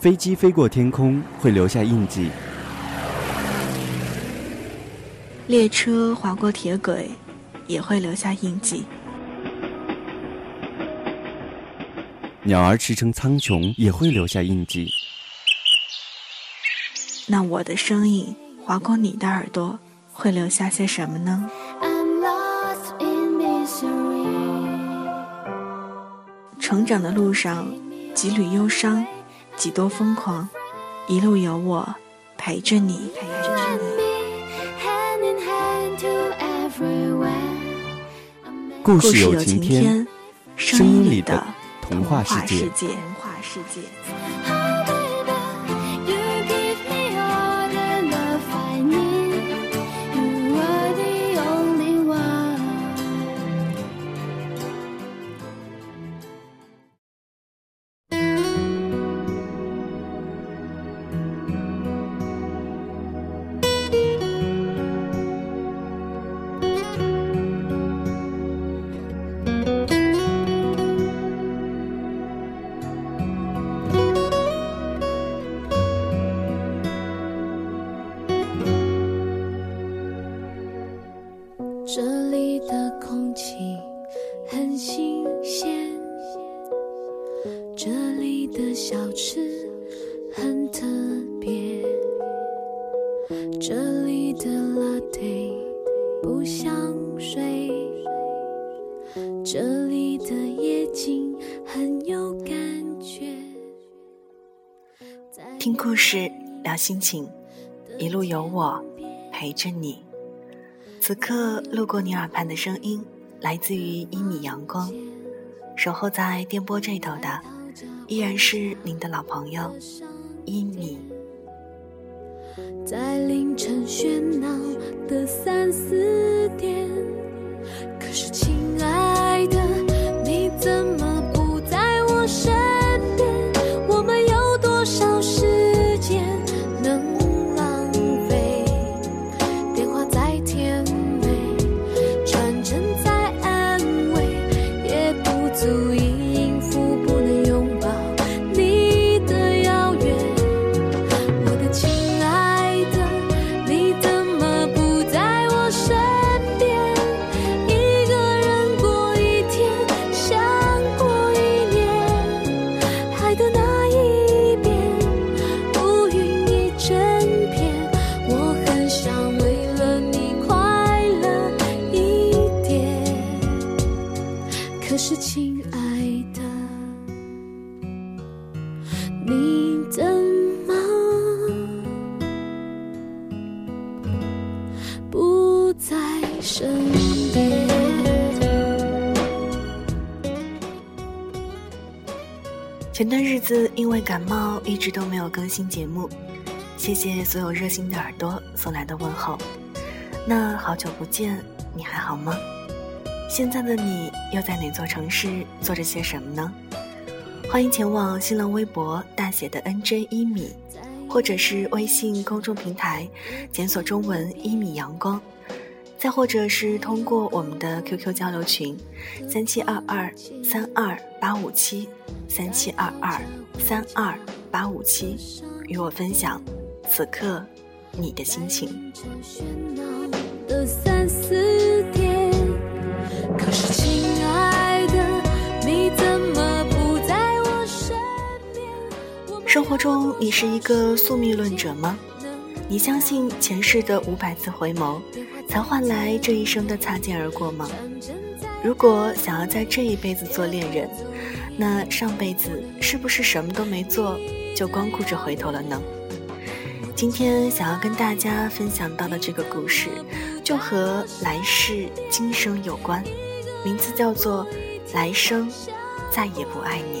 飞机飞过天空会留下印记，列车划过铁轨也会留下印记。鸟儿驰骋苍穹也会留下印记。那我的声音划过你的耳朵，会留下些什么呢？成长的路上，几缕忧伤，几多疯狂，一路有我陪着你。陪着你。故事有晴天，声音里的。童话世界。听事，聊心情，一路有我陪着你。此刻路过你耳畔的声音，来自于一米阳光。守候在电波这头的，依然是您的老朋友一米。在凌晨喧闹的三四点，可是是亲爱的，你怎么不在身边前段日子因为感冒，一直都没有更新节目。谢谢所有热心的耳朵送来的问候。那好久不见，你还好吗？现在的你又在哪座城市做着些什么呢？欢迎前往新浪微博大写的 NJ 一米，或者是微信公众平台检索中文一米阳光。再或者是通过我们的 QQ 交流群，三七二二三二八五七，三七二二三二八五七，与我分享此刻你的心情。生活中，你是一个宿命论者吗？你相信前世的五百次回眸？才换来这一生的擦肩而过吗？如果想要在这一辈子做恋人，那上辈子是不是什么都没做，就光顾着回头了呢？今天想要跟大家分享到的这个故事，就和来世今生有关，名字叫做《来生再也不爱你》。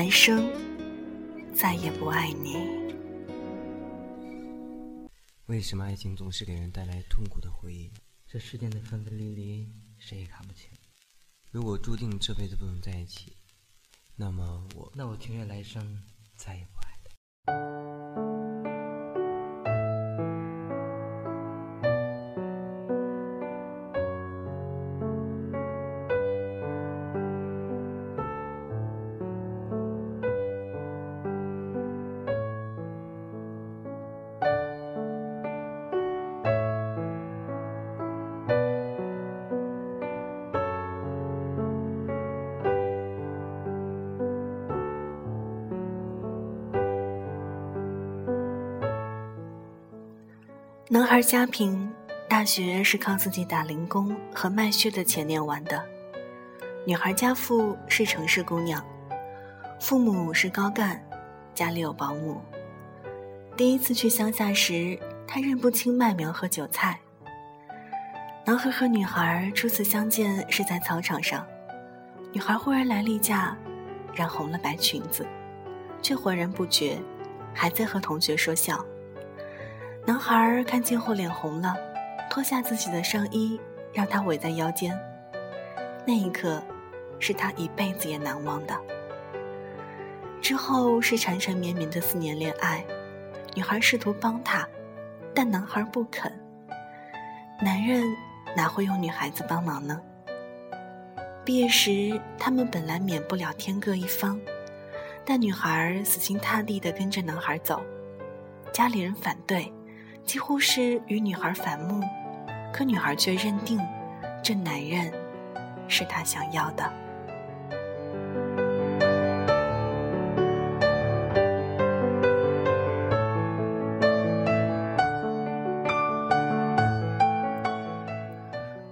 来生再也不爱你。为什么爱情总是给人带来痛苦的回忆？这世间的分分离离，谁也看不清。如果注定这辈子不能在一起，那么我……那我情愿来生再也不。男家贫，大学是靠自己打零工和卖血的钱念完的；女孩家父，是城市姑娘，父母是高干，家里有保姆。第一次去乡下时，他认不清麦苗和韭菜。男孩和女孩初次相见是在操场上，女孩忽然来例假，染红了白裙子，却浑然不觉，还在和同学说笑。男孩看见后脸红了，脱下自己的上衣，让她围在腰间。那一刻，是他一辈子也难忘的。之后是缠缠绵绵的四年恋爱，女孩试图帮他，但男孩不肯。男人哪会用女孩子帮忙呢？毕业时，他们本来免不了天各一方，但女孩死心塌地地跟着男孩走，家里人反对。几乎是与女孩反目，可女孩却认定，这男人是她想要的。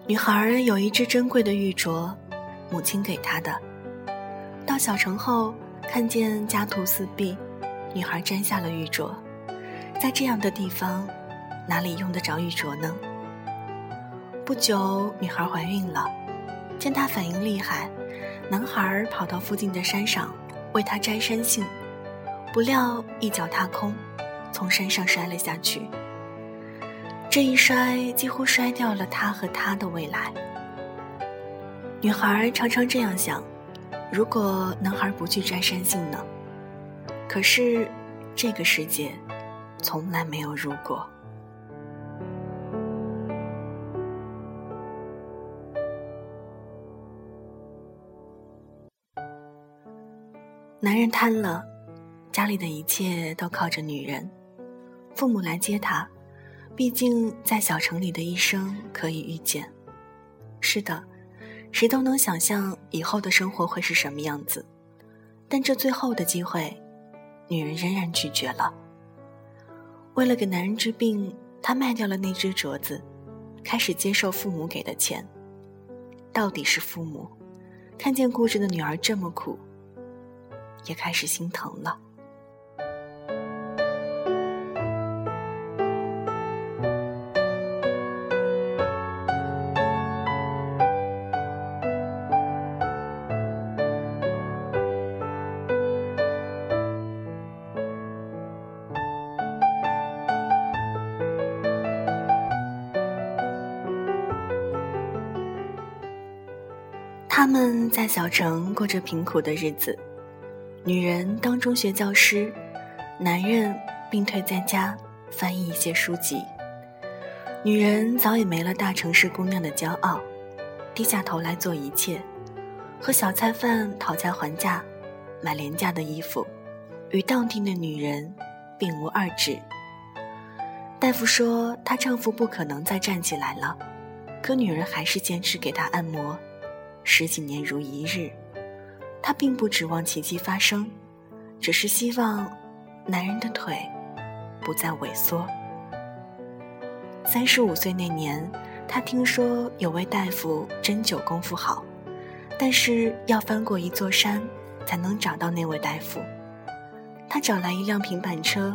女孩有一只珍贵的玉镯，母亲给她的。到小城后，看见家徒四壁，女孩摘下了玉镯。在这样的地方。哪里用得着玉镯呢？不久，女孩怀孕了，见她反应厉害，男孩跑到附近的山上为她摘山杏，不料一脚踏空，从山上摔了下去。这一摔几乎摔掉了他和她的未来。女孩常常这样想：如果男孩不去摘山杏呢？可是，这个世界从来没有如果。男人贪了，家里的一切都靠着女人。父母来接他，毕竟在小城里的一生可以预见。是的，谁都能想象以后的生活会是什么样子。但这最后的机会，女人仍然拒绝了。为了给男人治病，她卖掉了那只镯子，开始接受父母给的钱。到底是父母，看见固执的女儿这么苦。也开始心疼了。他们在小城过着贫苦的日子。女人当中学教师，男人病退在家翻译一些书籍。女人早已没了大城市姑娘的骄傲，低下头来做一切，和小菜贩讨价还价，买廉价的衣服，与当地的女人并无二致。大夫说她丈夫不可能再站起来了，可女人还是坚持给他按摩，十几年如一日。她并不指望奇迹发生，只是希望男人的腿不再萎缩。三十五岁那年，她听说有位大夫针灸功夫好，但是要翻过一座山才能找到那位大夫。她找来一辆平板车，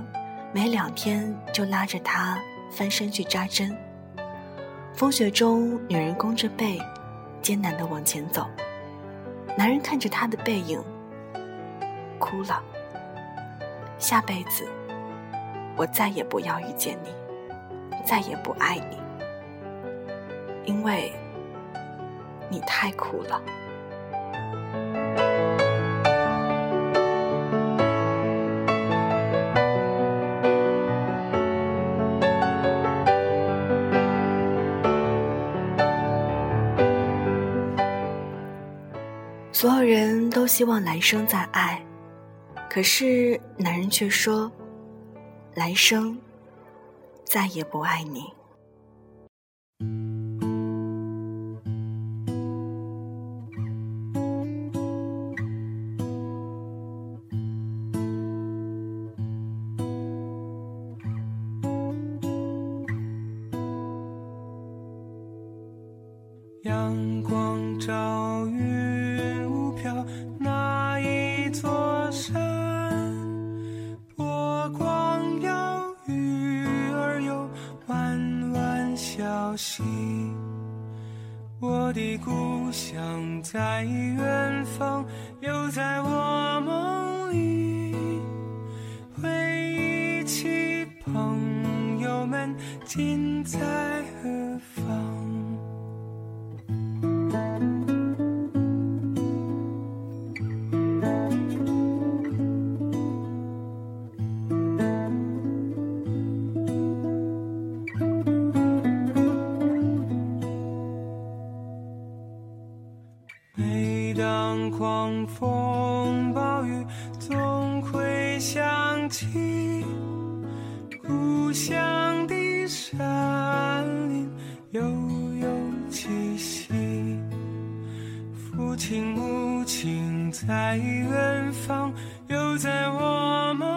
每两天就拉着他翻山去扎针。风雪中，女人弓着背，艰难地往前走。男人看着她的背影，哭了。下辈子，我再也不要遇见你，再也不爱你，因为你太苦了。所有人都希望来生再爱，可是男人却说，来生再也不爱你。消息。我的故乡在远方，又在我梦里。回忆起朋友们，今在何方？听母亲在远方，又在我梦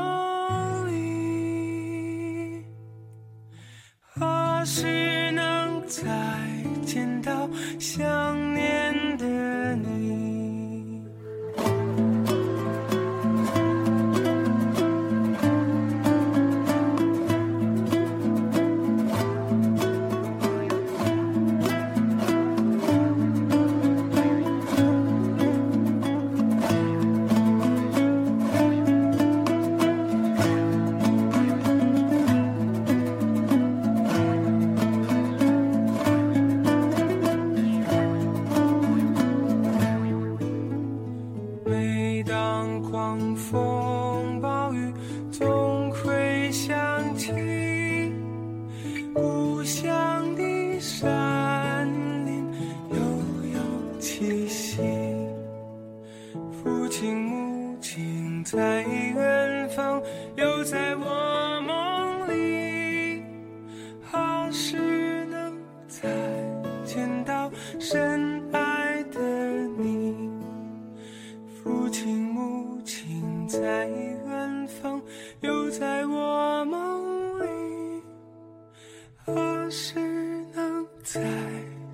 再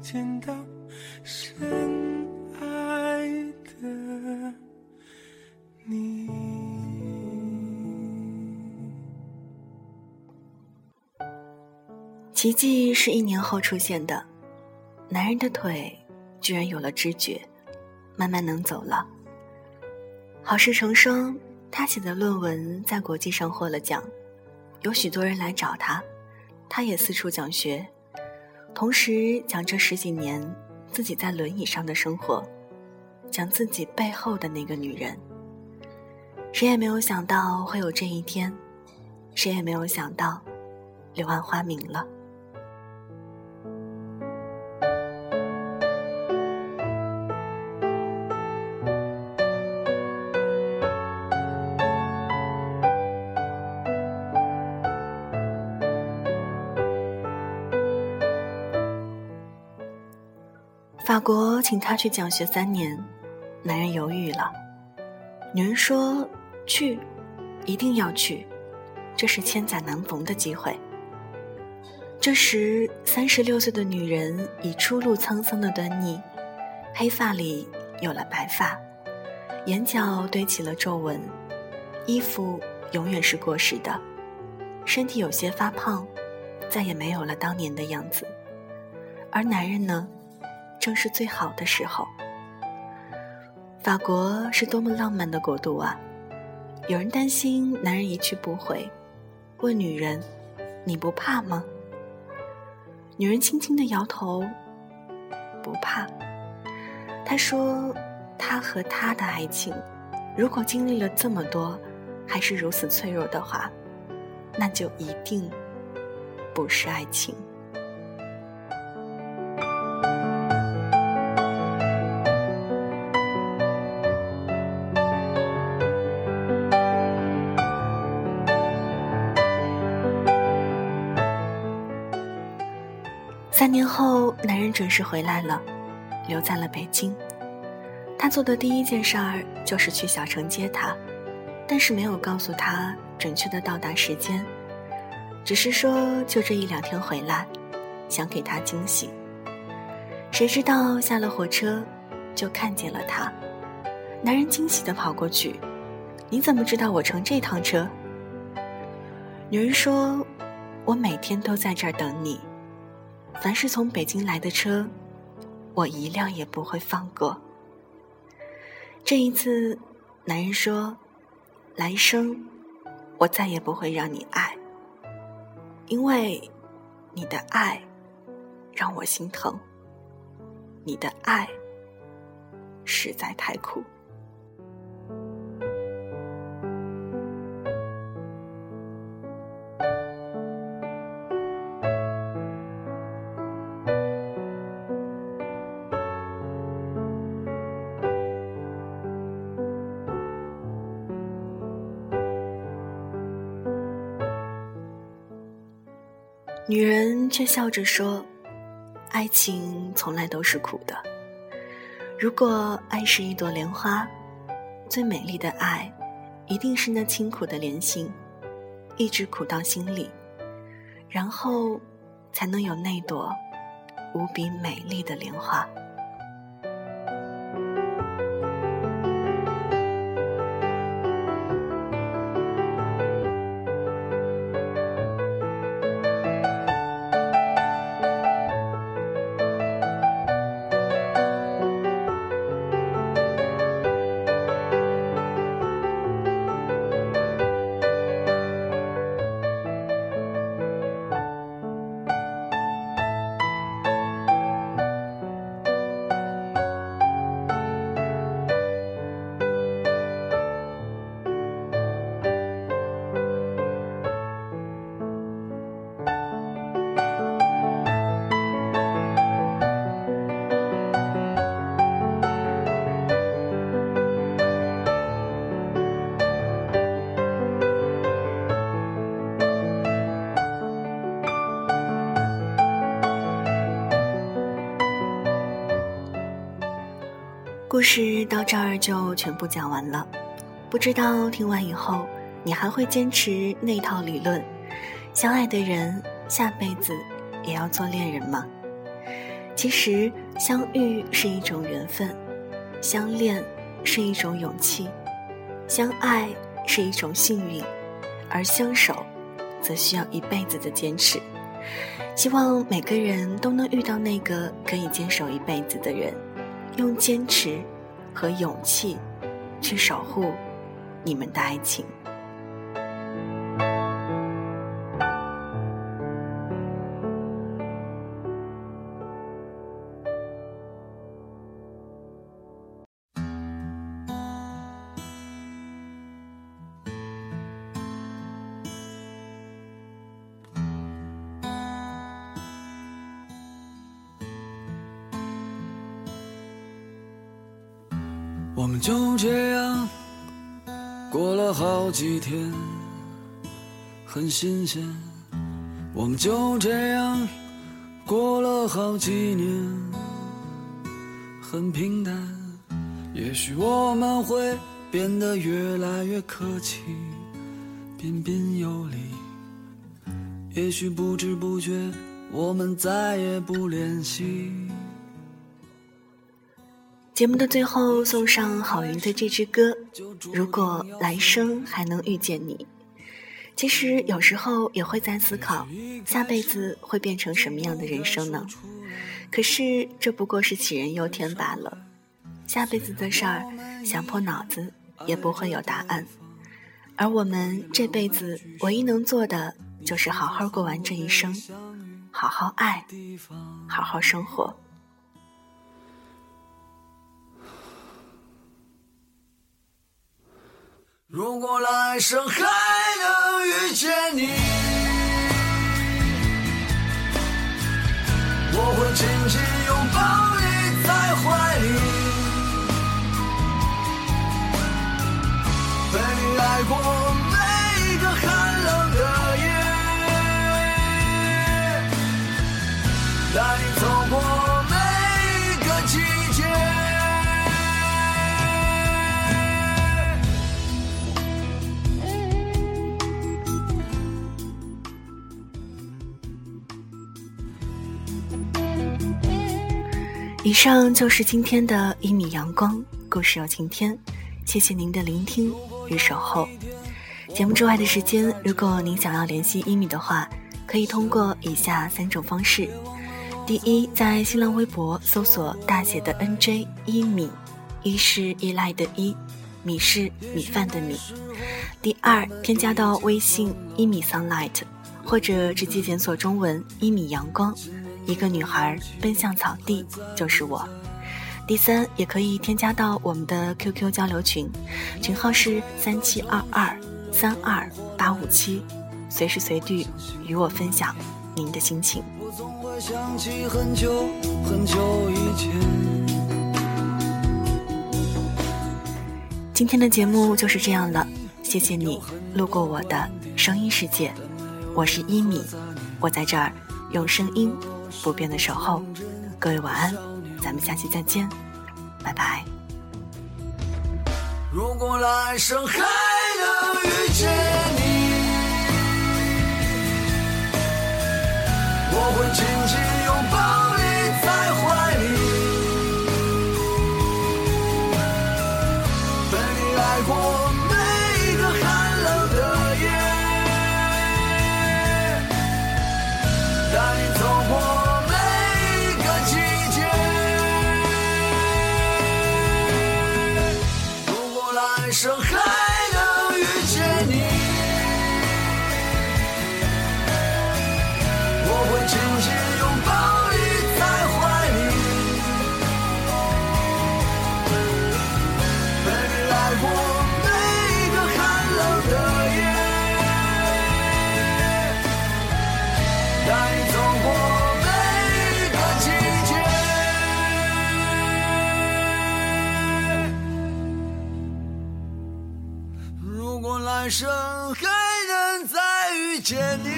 见到深爱的你？奇迹是一年后出现的，男人的腿居然有了知觉，慢慢能走了。好事成双，他写的论文在国际上获了奖，有许多人来找他，他也四处讲学，同时讲这十几年自己在轮椅上的生活，讲自己背后的那个女人。谁也没有想到会有这一天，谁也没有想到，柳暗花明了。法国请他去讲学三年，男人犹豫了。女人说：“去，一定要去，这是千载难逢的机会。”这时，三十六岁的女人已初露沧桑的端倪，黑发里有了白发，眼角堆起了皱纹，衣服永远是过时的，身体有些发胖，再也没有了当年的样子。而男人呢，正是最好的时候。法国是多么浪漫的国度啊！有人担心男人一去不回，问女人：“你不怕吗？”女人轻轻的摇头，不怕。她说：“他和他的爱情，如果经历了这么多，还是如此脆弱的话，那就一定不是爱情。”三年后，男人准时回来了，留在了北京。他做的第一件事儿就是去小城接她，但是没有告诉她准确的到达时间，只是说就这一两天回来，想给她惊喜。谁知道下了火车，就看见了他。男人惊喜的跑过去：“你怎么知道我乘这趟车？”女人说：“我每天都在这儿等你。”凡是从北京来的车，我一辆也不会放过。这一次，男人说：“来生，我再也不会让你爱，因为你的爱让我心疼，你的爱实在太苦。”却笑着说：“爱情从来都是苦的。如果爱是一朵莲花，最美丽的爱，一定是那清苦的莲心，一直苦到心里，然后，才能有那朵无比美丽的莲花。”故事到这儿就全部讲完了，不知道听完以后，你还会坚持那套理论：相爱的人下辈子也要做恋人吗？其实，相遇是一种缘分，相恋是一种勇气，相爱是一种幸运，而相守，则需要一辈子的坚持。希望每个人都能遇到那个可以坚守一辈子的人。用坚持和勇气去守护你们的爱情。几天，很新鲜。我们就这样过了好几年，很平淡。也许我们会变得越来越客气，彬彬有礼。也许不知不觉，我们再也不联系。节目的最后，送上郝云的这支歌。如果来生还能遇见你，其实有时候也会在思考，下辈子会变成什么样的人生呢？可是这不过是杞人忧天罢了。下辈子的事儿，想破脑子也不会有答案。而我们这辈子唯一能做的，就是好好过完这一生，好好爱，好好生活。如果来生还能遇见你，我会紧紧拥抱你在怀里，被你爱过以上就是今天的一米阳光故事有晴天，谢谢您的聆听与守候。节目之外的时间，如果您想要联系一米的话，可以通过以下三种方式：第一，在新浪微博搜索大写的 NJ 一米，一是依赖的依，米是米饭的米；第二，添加到微信一米 sunlight，或者直接检索中文一米阳光。一个女孩奔向草地，就是我。第三，也可以添加到我们的 QQ 交流群，群号是三七二二三二八五七，随时随地与我分享您的心情。我总会想起很久很久以前。今天的节目就是这样了，谢谢你路过我的声音世界，我是一米，我在这儿用声音。不变的守候，各位晚安，咱们下期再见，拜拜。如果来生还能遇见你，我会紧紧拥抱来生还能再遇见你，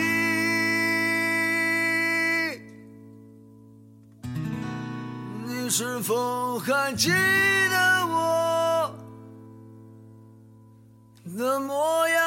你是否还记得我的模样？